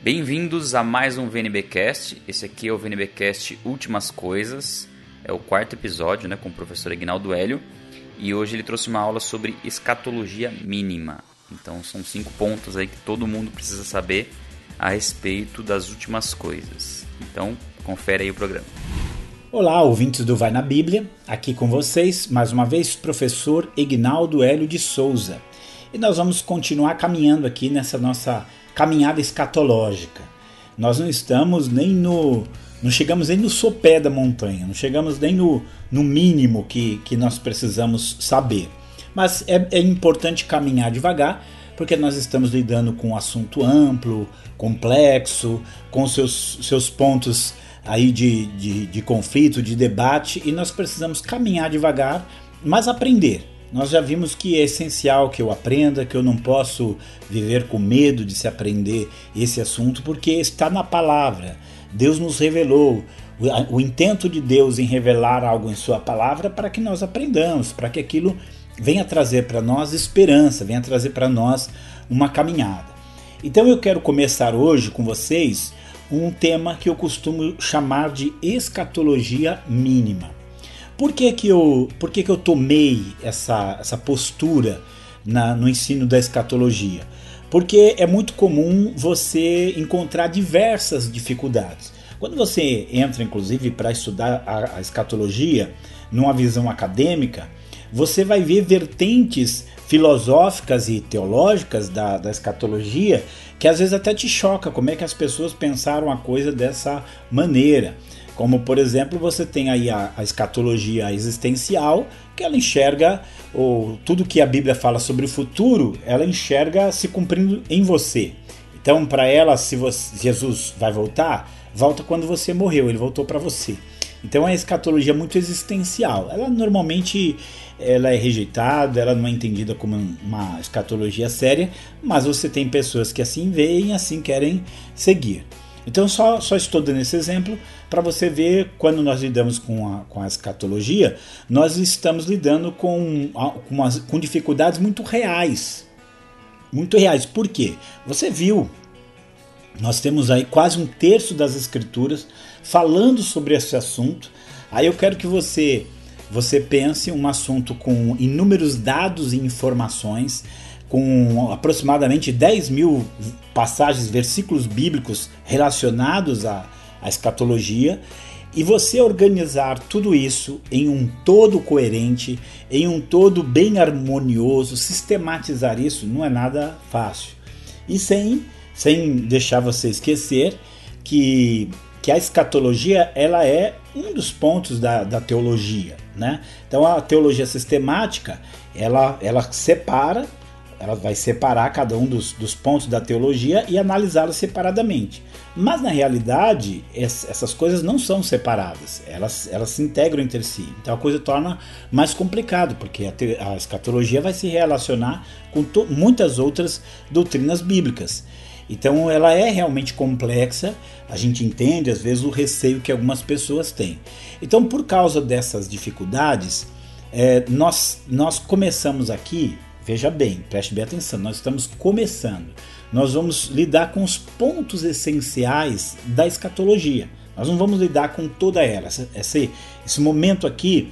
Bem-vindos a mais um VNBcast. Esse aqui é o VNBcast Últimas Coisas. É o quarto episódio, né, com o professor Ignaldo Hélio. E hoje ele trouxe uma aula sobre escatologia mínima. Então são cinco pontos aí que todo mundo precisa saber a respeito das últimas coisas. Então, confere aí o programa. Olá, ouvintes do Vai na Bíblia. Aqui com vocês, mais uma vez, professor Ignaldo Hélio de Souza. E nós vamos continuar caminhando aqui nessa nossa caminhada escatológica. Nós não estamos nem no. Não chegamos nem no sopé da montanha, não chegamos nem no, no mínimo que, que nós precisamos saber. Mas é, é importante caminhar devagar, porque nós estamos lidando com um assunto amplo, complexo, com seus, seus pontos aí de, de, de conflito, de debate, e nós precisamos caminhar devagar, mas aprender. Nós já vimos que é essencial que eu aprenda, que eu não posso viver com medo de se aprender esse assunto, porque está na palavra. Deus nos revelou. O intento de Deus em revelar algo em Sua palavra para que nós aprendamos, para que aquilo venha trazer para nós esperança, venha trazer para nós uma caminhada. Então eu quero começar hoje com vocês um tema que eu costumo chamar de escatologia mínima. Por que, que, eu, por que, que eu tomei essa, essa postura na, no ensino da escatologia? Porque é muito comum você encontrar diversas dificuldades. Quando você entra, inclusive, para estudar a, a escatologia numa visão acadêmica, você vai ver vertentes filosóficas e teológicas da, da escatologia que às vezes até te choca como é que as pessoas pensaram a coisa dessa maneira. Como, por exemplo, você tem aí a, a escatologia existencial, que ela enxerga ou tudo que a Bíblia fala sobre o futuro, ela enxerga se cumprindo em você. Então, para ela, se você, Jesus vai voltar, volta quando você morreu, ele voltou para você. Então, a escatologia é muito existencial. Ela normalmente ela é rejeitada, ela não é entendida como uma escatologia séria, mas você tem pessoas que assim veem e assim querem seguir. Então, só, só estou dando esse exemplo para você ver quando nós lidamos com a, com a escatologia, nós estamos lidando com, com, com dificuldades muito reais. Muito reais. Por quê? Você viu, nós temos aí quase um terço das escrituras falando sobre esse assunto. Aí eu quero que você você pense um assunto com inúmeros dados e informações com aproximadamente 10 mil passagens, versículos bíblicos relacionados à, à escatologia, e você organizar tudo isso em um todo coerente, em um todo bem harmonioso, sistematizar isso não é nada fácil. E sem, sem deixar você esquecer que, que a escatologia ela é um dos pontos da, da teologia. Né? Então a teologia sistemática ela, ela separa ela vai separar cada um dos, dos pontos da teologia e analisá-los separadamente. Mas na realidade, essas coisas não são separadas, elas, elas se integram entre si. Então a coisa torna mais complicado, porque a, te, a escatologia vai se relacionar com to, muitas outras doutrinas bíblicas. Então ela é realmente complexa, a gente entende às vezes o receio que algumas pessoas têm. Então, por causa dessas dificuldades, é, nós, nós começamos aqui Veja bem, preste bem atenção, nós estamos começando. Nós vamos lidar com os pontos essenciais da escatologia. Nós não vamos lidar com toda ela. Esse, esse momento aqui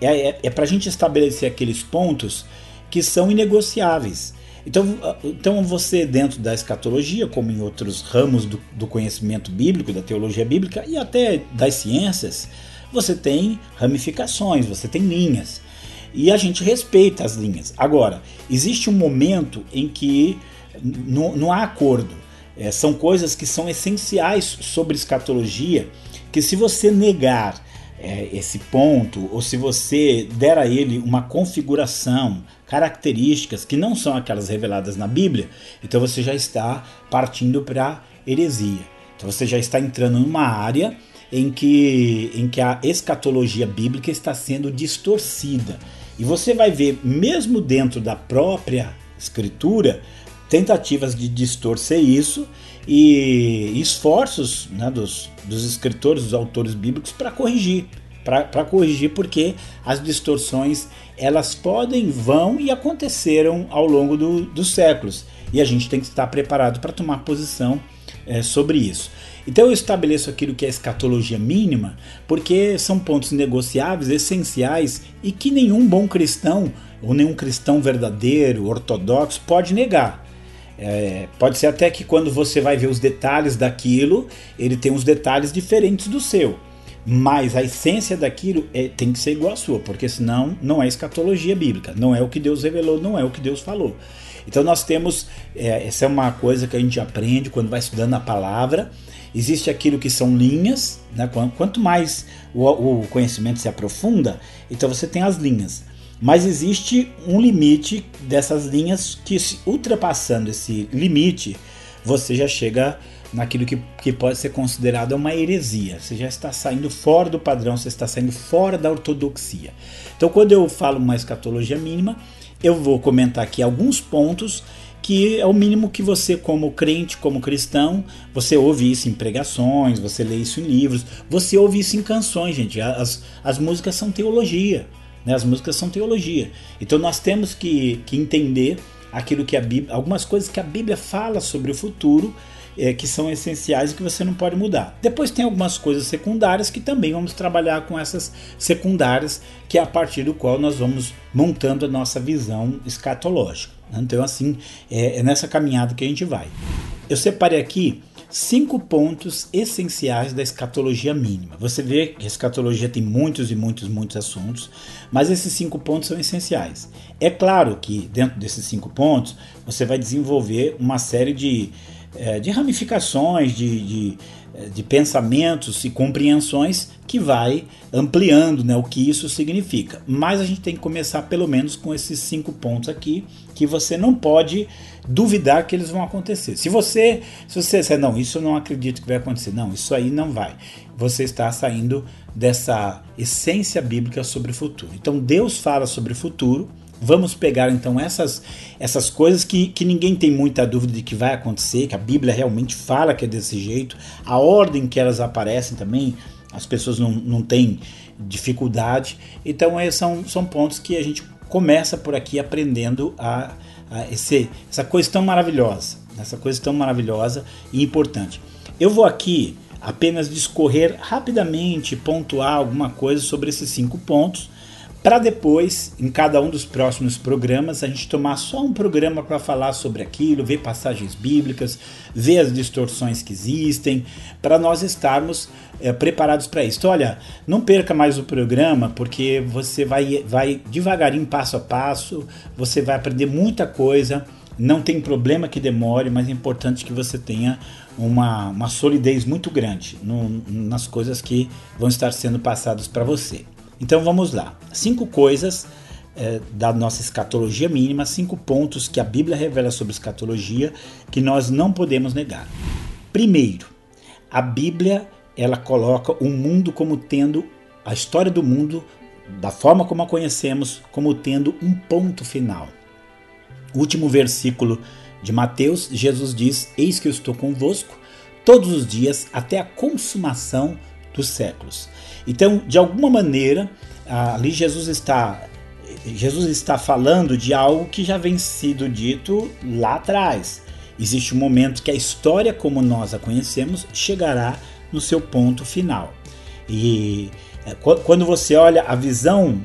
é, é, é para a gente estabelecer aqueles pontos que são inegociáveis. Então, então você, dentro da escatologia, como em outros ramos do, do conhecimento bíblico, da teologia bíblica e até das ciências, você tem ramificações, você tem linhas e a gente respeita as linhas. Agora, existe um momento em que não, há acordo. É, são coisas que são essenciais sobre escatologia, que se você negar é, esse ponto, ou se você der a ele uma configuração, características que não são aquelas reveladas na Bíblia, então você já está partindo para heresia. Então você já está entrando numa área em que, em que a escatologia bíblica está sendo distorcida. E você vai ver, mesmo dentro da própria escritura, tentativas de distorcer isso e esforços né, dos, dos escritores, dos autores bíblicos para corrigir. Para corrigir, porque as distorções elas podem, vão e aconteceram ao longo do, dos séculos. E a gente tem que estar preparado para tomar posição é, sobre isso. Então eu estabeleço aquilo que é escatologia mínima, porque são pontos negociáveis, essenciais e que nenhum bom cristão ou nenhum cristão verdadeiro, ortodoxo, pode negar. É, pode ser até que quando você vai ver os detalhes daquilo, ele tem uns detalhes diferentes do seu. Mas a essência daquilo é, tem que ser igual à sua, porque senão não é escatologia bíblica, não é o que Deus revelou, não é o que Deus falou. Então nós temos, é, essa é uma coisa que a gente aprende quando vai estudando a palavra. Existe aquilo que são linhas, né? quanto mais o, conhecimento se aprofunda, então você tem as linhas. Mas existe um limite dessas linhas que, ultrapassando esse limite, você já chega naquilo que, que pode ser considerado uma heresia. Você já está saindo fora do padrão, você está saindo fora da ortodoxia. Então, quando eu falo uma escatologia mínima, eu vou comentar aqui alguns pontos que é o mínimo que você, como crente, como cristão, você ouve isso em pregações, você lê isso em livros, você ouve isso em canções, gente. As, as músicas são teologia. Né? As músicas são teologia. Então nós temos que, que entender aquilo que a Bíblia, algumas coisas que a Bíblia fala sobre o futuro é, que são essenciais e que você não pode mudar. Depois tem algumas coisas secundárias que também vamos trabalhar com essas secundárias, que é a partir do qual nós vamos montando a nossa visão escatológica. Então, assim, é, é nessa caminhada que a gente vai. Eu separei aqui cinco pontos essenciais da escatologia mínima. Você vê que a escatologia tem muitos e muitos, muitos assuntos, mas esses cinco pontos são essenciais. É claro que dentro desses cinco pontos você vai desenvolver uma série de, é, de ramificações, de, de, eh, de, pensamentos e compreensões que vai ampliando né, o que isso significa. Mas a gente tem que começar pelo menos com esses cinco pontos aqui que você não pode duvidar que eles vão acontecer. Se você, se você disser, não, isso eu não acredito que vai acontecer, não, isso aí não vai. Você está saindo dessa essência bíblica sobre o futuro. Então Deus fala sobre o futuro. Vamos pegar então essas, essas coisas que, que ninguém tem muita dúvida de que vai acontecer, que a Bíblia realmente fala que é desse jeito, a ordem que elas aparecem também, as pessoas não, não têm dificuldade. Então, esses são, são pontos que a gente começa por aqui aprendendo a, a esse, essa coisa tão maravilhosa, essa coisa tão maravilhosa e importante. Eu vou aqui apenas discorrer rapidamente, pontuar alguma coisa sobre esses cinco pontos, para depois, em cada um dos próximos programas, a gente tomar só um programa para falar sobre aquilo, ver passagens bíblicas, ver as distorções que existem, para nós estarmos é, preparados para isso. Então, olha, não perca mais o programa, porque você vai, vai devagarinho, passo a passo, você vai aprender muita coisa. Não tem problema que demore, mas é importante que você tenha uma, uma solidez muito grande no, nas coisas que vão estar sendo passadas para você. Então vamos lá. Cinco coisas é, da nossa escatologia mínima, cinco pontos que a Bíblia revela sobre escatologia que nós não podemos negar. Primeiro, a Bíblia ela coloca o mundo como tendo a história do mundo da forma como a conhecemos como tendo um ponto final. Último versículo de Mateus, Jesus diz: Eis que eu estou convosco todos os dias até a consumação dos séculos. Então, de alguma maneira, ali Jesus está Jesus está falando de algo que já vem sido dito lá atrás. Existe um momento que a história como nós a conhecemos chegará no seu ponto final. E é, quando você olha a visão,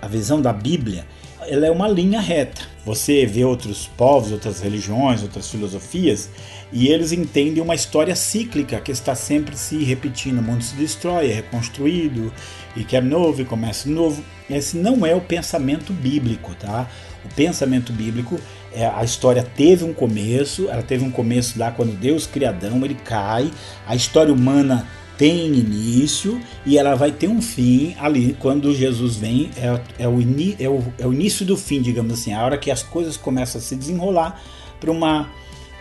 a visão da Bíblia, ela é uma linha reta. Você vê outros povos, outras religiões, outras filosofias, e eles entendem uma história cíclica que está sempre se repetindo. O mundo se destrói, é reconstruído, e quer novo, e começa novo. Esse não é o pensamento bíblico, tá? O pensamento bíblico é a história teve um começo, ela teve um começo lá quando Deus criadão, ele cai, a história humana tem início e ela vai ter um fim ali quando Jesus vem é, é, o, é, o, é o início do fim digamos assim a hora que as coisas começam a se desenrolar para uma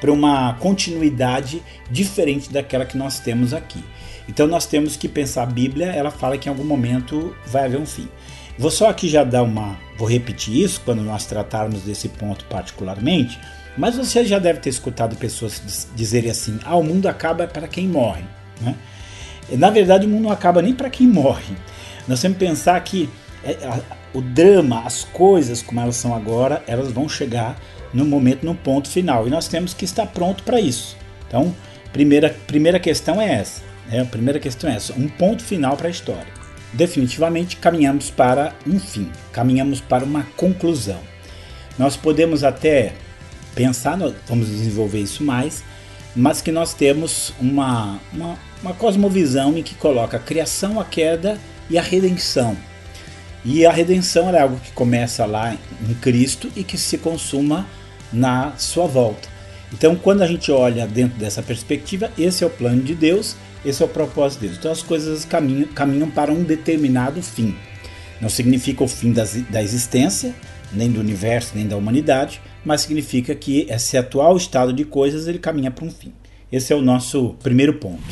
uma continuidade diferente daquela que nós temos aqui. Então nós temos que pensar a Bíblia, ela fala que em algum momento vai haver um fim. Vou só aqui já dar uma, vou repetir isso quando nós tratarmos desse ponto particularmente, mas você já deve ter escutado pessoas dizerem assim: "Ah, o mundo acaba para quem morre", né? Na verdade, o mundo não acaba nem para quem morre. Nós temos que pensar que é, o drama, as coisas como elas são agora, elas vão chegar no momento, no ponto final. E nós temos que estar pronto para isso. Então, Primeira, primeira questão é essa. Né? A primeira questão é essa. Um ponto final para a história. Definitivamente caminhamos para um fim, caminhamos para uma conclusão. Nós podemos até pensar, vamos desenvolver isso mais, mas que nós temos uma, uma, uma cosmovisão em que coloca a criação, a queda e a redenção. E a redenção é algo que começa lá em Cristo e que se consuma na sua volta. Então, quando a gente olha dentro dessa perspectiva, esse é o plano de Deus, esse é o propósito de Deus. Então, as coisas caminham, caminham para um determinado fim. Não significa o fim das, da existência, nem do universo, nem da humanidade, mas significa que esse atual estado de coisas ele caminha para um fim. Esse é o nosso primeiro ponto.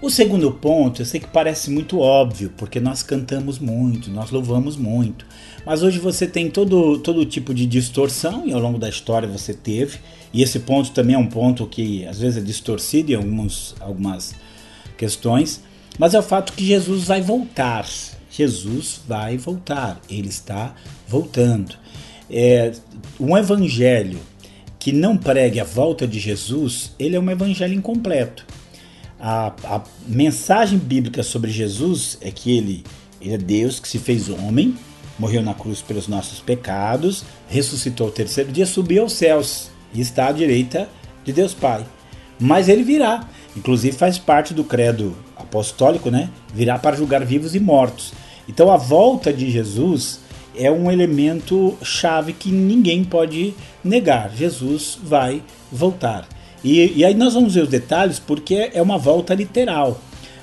O segundo ponto, eu sei que parece muito óbvio, porque nós cantamos muito, nós louvamos muito, mas hoje você tem todo, todo tipo de distorção, e ao longo da história você teve, e esse ponto também é um ponto que às vezes é distorcido em alguns, algumas questões, mas é o fato que Jesus vai voltar. Jesus vai voltar, ele está voltando. É, um evangelho que não pregue a volta de Jesus, ele é um evangelho incompleto. A, a mensagem bíblica sobre Jesus é que ele, ele é Deus que se fez homem, morreu na cruz pelos nossos pecados, ressuscitou ao terceiro dia, subiu aos céus e está à direita de Deus Pai. Mas ele virá, inclusive faz parte do credo apostólico, né? Virá para julgar vivos e mortos. Então a volta de Jesus é um elemento chave que ninguém pode negar. Jesus vai voltar. E, e, aí nós vamos ver os detalhes porque é uma volta literal.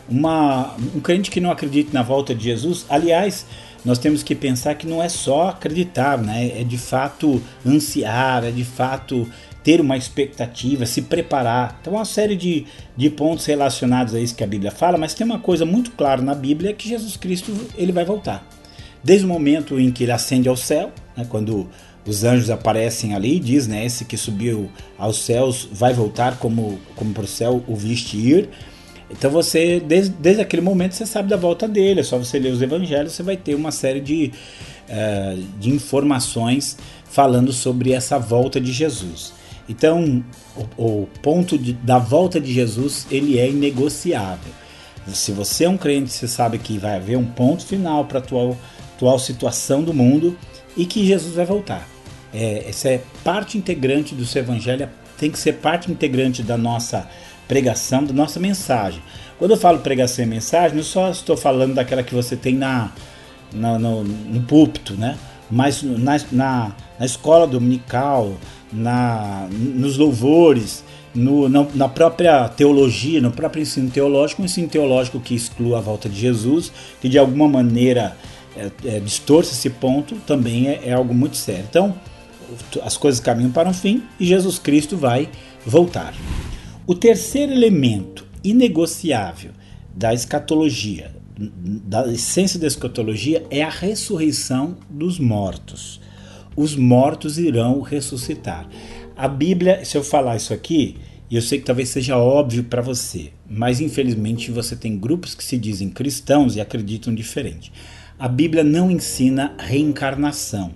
Uma, um crente que não acredita na volta de Jesus, aliás, nós temos que pensar que não é só acreditar, né? é de fato ansiar, é de fato ter uma expectativa, se preparar. Então, uma série de, de pontos relacionados a isso que a Bíblia fala, mas tem uma coisa muito clara na Bíblia que Jesus Cristo ele vai voltar. Desde o momento em que ele ascende ao céu, né, quando os anjos aparecem ali, diz, né, esse que subiu aos céus vai voltar como, como para o céu o viste ir. Então você, desde, desde aquele momento, você sabe da volta dele, é só você ler os evangelhos, você vai ter uma série de, uh, de informações falando sobre essa volta de Jesus. Então, o, o ponto de, da volta de Jesus, ele é inegociável. Se você é um crente, você sabe que vai haver um ponto final para a atual atual situação do mundo e que Jesus vai voltar. É, essa é parte integrante do seu evangelho, tem que ser parte integrante da nossa pregação, da nossa mensagem. Quando eu falo pregação e mensagem, não só estou falando daquela que você tem na, na no, no púlpito, né? mas na, na, na escola dominical, na, nos louvores, no, na, na, própria teologia, no próprio ensino teológico, um ensino teológico que exclua a volta de Jesus, que de alguma maneira é, é, distorce esse ponto, também é, é algo muito sério. Então, as coisas caminham para um fim e Jesus Cristo vai voltar. O terceiro elemento inegociável da escatologia, da essência da escatologia, é a ressurreição dos mortos. Os mortos irão ressuscitar. A Bíblia, se eu falar isso aqui, e eu sei que talvez seja óbvio para você, mas infelizmente você tem grupos que se dizem cristãos e acreditam diferente. A Bíblia não ensina reencarnação.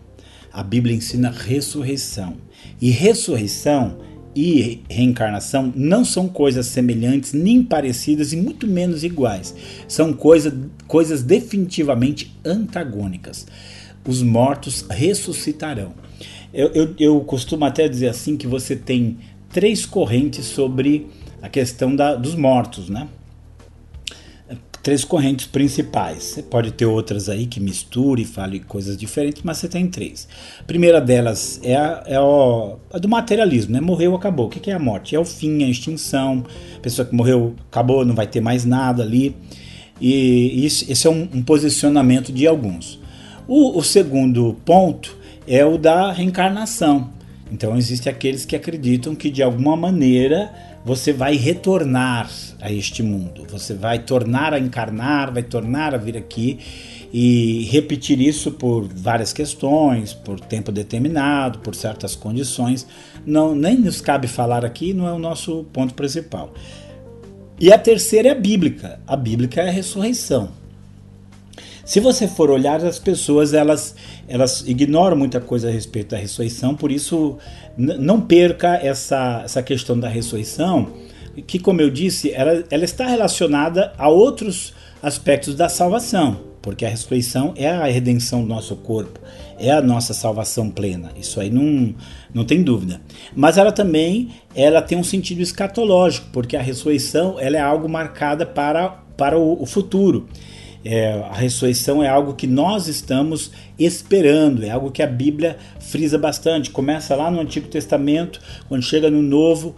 A Bíblia ensina ressurreição. E ressurreição e reencarnação não são coisas semelhantes, nem parecidas e muito menos iguais. São coisa, coisas definitivamente antagônicas. Os mortos ressuscitarão. Eu, eu, eu costumo até dizer assim que você tem três correntes sobre a questão da, dos mortos, né? três correntes principais. Você pode ter outras aí que misture e fale coisas diferentes, mas você tem três. A primeira delas é a, é a do materialismo, né? Morreu, acabou. O que é a morte? É o fim, a extinção. A pessoa que morreu, acabou, não vai ter mais nada ali. E isso, esse é um, um posicionamento de alguns. O, o segundo ponto é o da reencarnação. Então existem aqueles que acreditam que de alguma maneira você vai retornar a este mundo. Você vai tornar a encarnar, vai tornar a vir aqui e repetir isso por várias questões, por tempo determinado, por certas condições. Não, nem nos cabe falar aqui, não é o nosso ponto principal. E a terceira é a bíblica. A bíblica é a ressurreição. Se você for olhar, as pessoas elas, elas ignoram muita coisa a respeito da ressurreição, por isso não perca essa, essa questão da ressurreição que, como eu disse, ela, ela está relacionada a outros aspectos da salvação, porque a ressurreição é a redenção do nosso corpo, é a nossa salvação plena. Isso aí não, não tem dúvida. Mas ela também ela tem um sentido escatológico, porque a ressurreição ela é algo marcada para, para o, o futuro. É, a ressurreição é algo que nós estamos esperando, é algo que a Bíblia frisa bastante. Começa lá no Antigo Testamento, quando chega no Novo,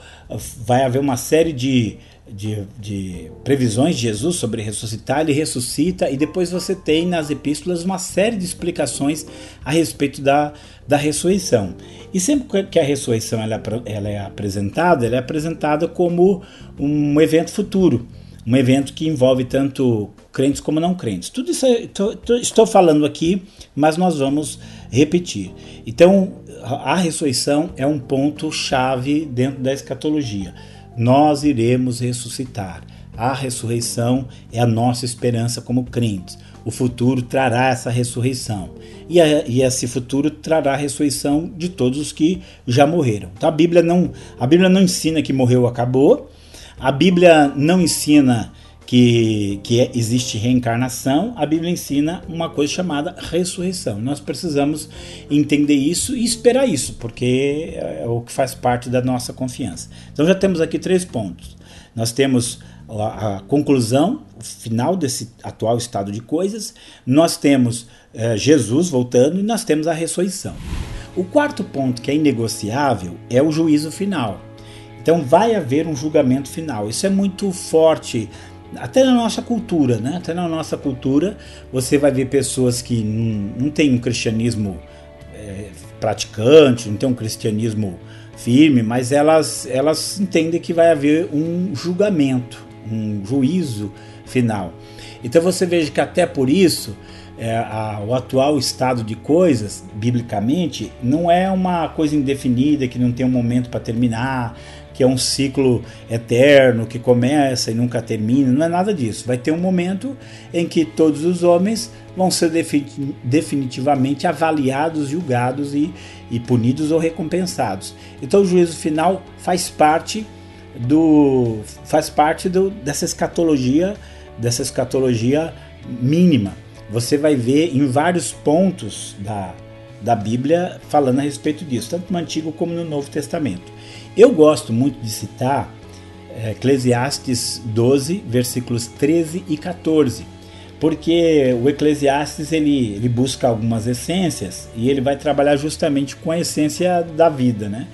vai haver uma série de, de, de, previsões de Jesus sobre ressuscitar, ele ressuscita, e depois você tem nas epístolas uma série de explicações a respeito da, da ressurreição. E sempre que a ressurreição ela, é ela é apresentada, ela é apresentada como um evento futuro um evento que envolve tanto crentes como não crentes. Tudo isso é, tô, tô, estou falando aqui, mas nós vamos repetir. Então, a ressurreição é um ponto chave dentro da escatologia. Nós iremos ressuscitar. A ressurreição é a nossa esperança como crentes. O futuro trará essa ressurreição. E, a, e, esse futuro trará a ressurreição de todos os que já morreram. Então a Bíblia não, a Bíblia não ensina que morreu acabou. A Bíblia não ensina que, que é, existe reencarnação, a Bíblia ensina uma coisa chamada ressurreição. Nós precisamos entender isso e esperar isso, porque é o que faz parte da nossa confiança. Então já temos aqui três pontos. Nós temos a, a conclusão, o final desse atual estado de coisas, nós temos é, Jesus voltando e nós temos a ressurreição. O quarto ponto, que é inegociável, é o juízo final. Então vai haver um julgamento final. Isso é muito forte até na nossa cultura, né? Até na nossa cultura você vai ver pessoas que não, não têm um cristianismo é, praticante, não tem um cristianismo firme, mas elas, elas entendem que vai haver um julgamento, um juízo final. Então você veja que até por isso é, a, o atual estado de coisas, biblicamente, não é uma coisa indefinida que não tem um momento para terminar, que é um ciclo eterno, que começa e nunca termina, não é nada disso. Vai ter um momento em que todos os homens vão ser definitivamente avaliados, julgados e, e punidos ou recompensados. Então o juízo final faz parte do faz parte do, dessa escatologia, dessa escatologia mínima. Você vai ver em vários pontos da, da Bíblia falando a respeito disso, tanto no Antigo como no Novo Testamento. Eu gosto muito de citar é, Eclesiastes 12, versículos 13 e 14, porque o Eclesiastes ele, ele busca algumas essências e ele vai trabalhar justamente com a essência da vida, né?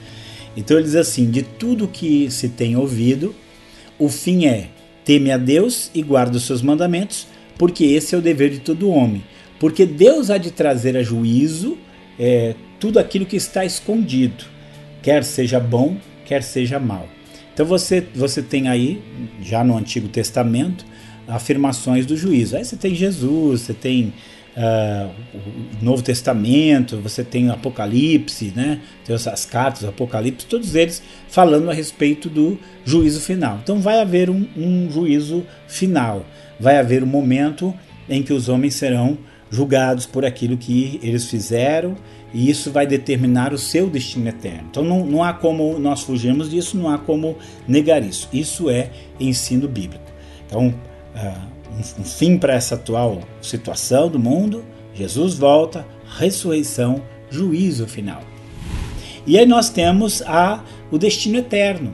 Então ele diz assim: de tudo que se tem ouvido, o fim é teme a Deus e guarda os seus mandamentos, porque esse é o dever de todo homem. Porque Deus há de trazer a juízo é, tudo aquilo que está escondido, quer seja bom, quer seja mal. Então você, você tem aí, já no Antigo Testamento, afirmações do juízo. Aí você tem Jesus, você tem uh, o Novo Testamento, você tem o Apocalipse, né? tem as cartas do Apocalipse, todos eles falando a respeito do juízo final. Então vai haver um, um juízo final, vai haver um momento em que os homens serão julgados por aquilo que eles fizeram e isso vai determinar o seu destino eterno. Então não, não há como nós fugirmos disso, não há como negar isso. Isso é ensino bíblico. Então, um, um fim para essa atual situação do mundo, Jesus volta, ressurreição, juízo final. E aí nós temos a, o destino eterno.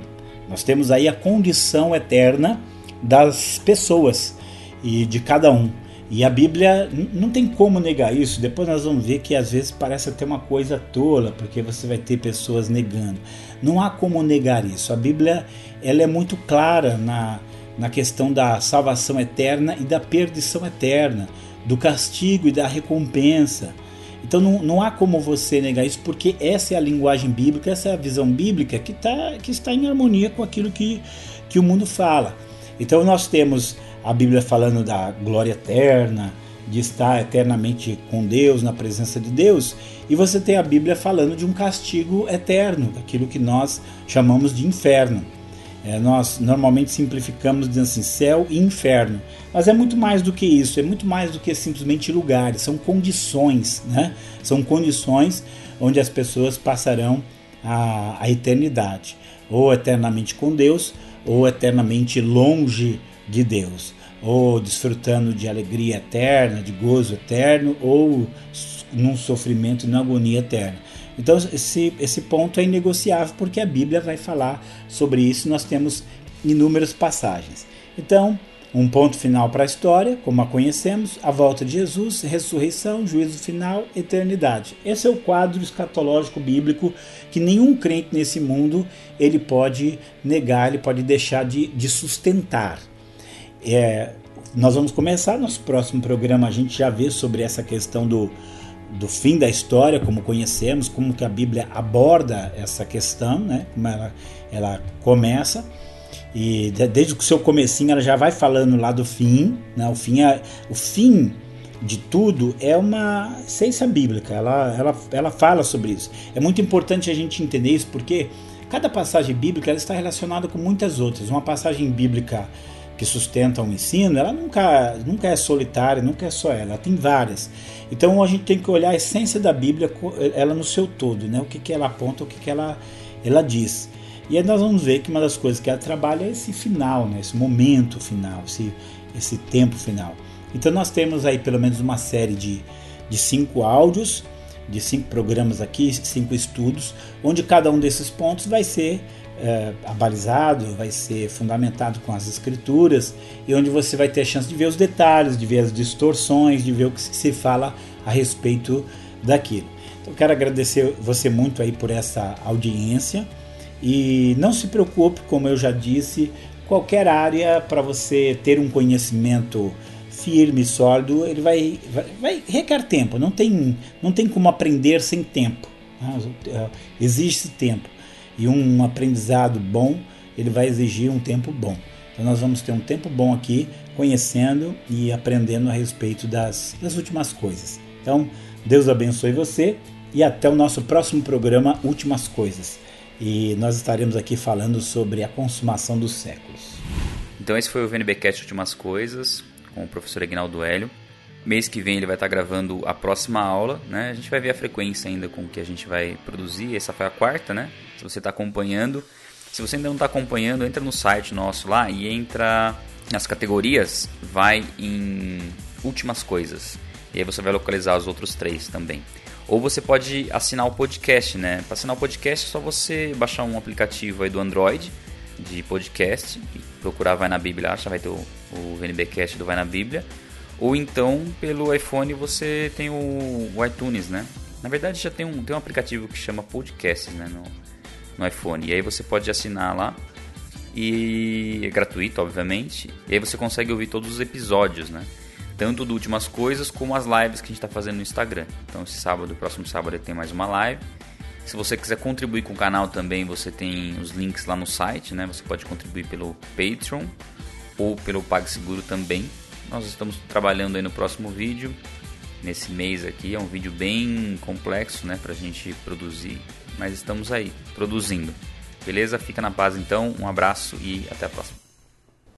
Nós temos aí a condição eterna das pessoas e de cada um. E a Bíblia não tem como negar isso. Depois nós vamos ver que às vezes parece até uma coisa tola, porque você vai ter pessoas negando. Não há como negar isso. A Bíblia ela é muito clara na, na questão da salvação eterna e da perdição eterna, do castigo e da recompensa. Então não, não há como você negar isso, porque essa é a linguagem bíblica, essa é a visão bíblica que, tá, que está em harmonia com aquilo que, que o mundo fala. Então nós temos a Bíblia falando da glória eterna, de estar eternamente com Deus, na presença de Deus, e você tem a Bíblia falando de um castigo eterno, aquilo que nós chamamos de inferno. É, nós normalmente simplificamos dizendo assim, céu e inferno, mas é muito mais do que isso, é muito mais do que simplesmente lugares, são condições, né? São condições onde as pessoas passarão a, a eternidade, ou eternamente com Deus, ou eternamente longe de Deus, ou desfrutando de alegria eterna, de gozo eterno, ou num sofrimento na agonia eterna. Então esse, esse ponto é inegociável porque a Bíblia vai falar sobre isso. Nós temos inúmeras passagens. Então um ponto final para a história, como a conhecemos, a volta de Jesus, ressurreição, juízo final, eternidade. Esse é o quadro escatológico bíblico que nenhum crente nesse mundo ele pode negar, ele pode deixar de, de sustentar. É, nós vamos começar nosso próximo programa, a gente já vê sobre essa questão do, do fim da história, como conhecemos, como que a Bíblia aborda essa questão, né? como ela, ela começa. E desde o seu comecinho ela já vai falando lá do fim, né? O fim é, o fim de tudo é uma ciência bíblica. Ela, ela, ela fala sobre isso. É muito importante a gente entender isso porque cada passagem bíblica ela está relacionada com muitas outras. Uma passagem bíblica que sustenta um ensino, ela nunca, nunca é solitária, nunca é só ela, ela tem várias. Então a gente tem que olhar a essência da Bíblia, ela no seu todo, né? o que, que ela aponta, o que, que ela, ela diz. E aí nós vamos ver que uma das coisas que ela trabalha é esse final, né? esse momento final, esse, esse tempo final. Então nós temos aí pelo menos uma série de, de cinco áudios, de cinco programas aqui, cinco estudos, onde cada um desses pontos vai ser é, abalizado, vai ser fundamentado com as escrituras e onde você vai ter a chance de ver os detalhes, de ver as distorções, de ver o que se fala a respeito daquilo. Então quero agradecer você muito aí por essa audiência. E não se preocupe, como eu já disse, qualquer área para você ter um conhecimento firme, sólido, ele vai, vai, vai, requer tempo. Não tem, não tem como aprender sem tempo. Né? Existe tempo e um aprendizado bom ele vai exigir um tempo bom. Então nós vamos ter um tempo bom aqui conhecendo e aprendendo a respeito das, das últimas coisas. Então Deus abençoe você e até o nosso próximo programa Últimas Coisas e nós estaremos aqui falando sobre a consumação dos séculos. Então esse foi o VNBcast Últimas Coisas com o professor Aguinaldo Hélio. Mês que vem ele vai estar gravando a próxima aula, né? A gente vai ver a frequência ainda com que a gente vai produzir. Essa foi a quarta, né? Se você está acompanhando. Se você ainda não está acompanhando, entra no site nosso lá e entra nas categorias, vai em últimas coisas. E aí você vai localizar os outros três também. Ou você pode assinar o podcast, né? Para assinar o podcast é só você baixar um aplicativo aí do Android de podcast e procurar Vai na Bíblia, acha, vai ter o, o VNBcast do Vai na Bíblia. Ou então pelo iPhone você tem o, o iTunes, né? Na verdade já tem um, tem um aplicativo que chama Podcasts, né? No, no iPhone. E aí você pode assinar lá e é gratuito, obviamente. E aí você consegue ouvir todos os episódios, né? tanto do Últimas Coisas como as lives que a gente está fazendo no Instagram. Então, esse sábado, próximo sábado, tem mais uma live. Se você quiser contribuir com o canal também, você tem os links lá no site, né? Você pode contribuir pelo Patreon ou pelo PagSeguro também. Nós estamos trabalhando aí no próximo vídeo, nesse mês aqui. É um vídeo bem complexo, né, a gente produzir, mas estamos aí, produzindo. Beleza? Fica na paz então, um abraço e até a próxima.